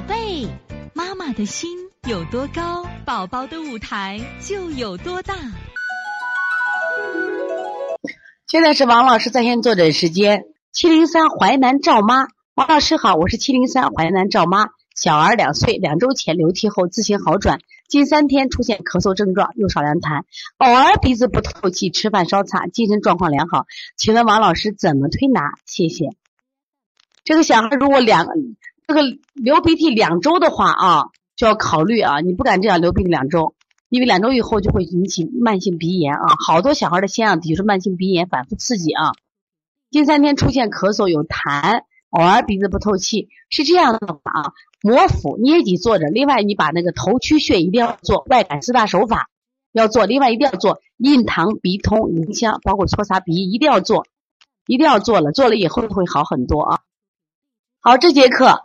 宝贝，妈妈的心有多高，宝宝的舞台就有多大。现在是王老师在线坐诊时间，七零三淮南赵妈，王老师好，我是七零三淮南赵妈，小儿两岁，两周前流涕后自行好转，近三天出现咳嗽症状，又少量痰，偶尔鼻子不透气，吃饭稍差，精神状况良好，请问王老师怎么推拿？谢谢。这个小孩如果两这个流鼻涕两周的话啊，就要考虑啊，你不敢这样流鼻涕两周，因为两周以后就会引起慢性鼻炎啊。好多小孩的腺样体是慢性鼻炎反复刺激啊。近三天出现咳嗽有痰，偶尔鼻子不透气，是这样的啊，摩腹捏脊坐着，另外你把那个头区穴一定要做外感四大手法要做，另外一定要做印堂鼻通迎香，包括搓擦鼻一定要做，一定要做了，做了以后会好很多啊。好，这节课。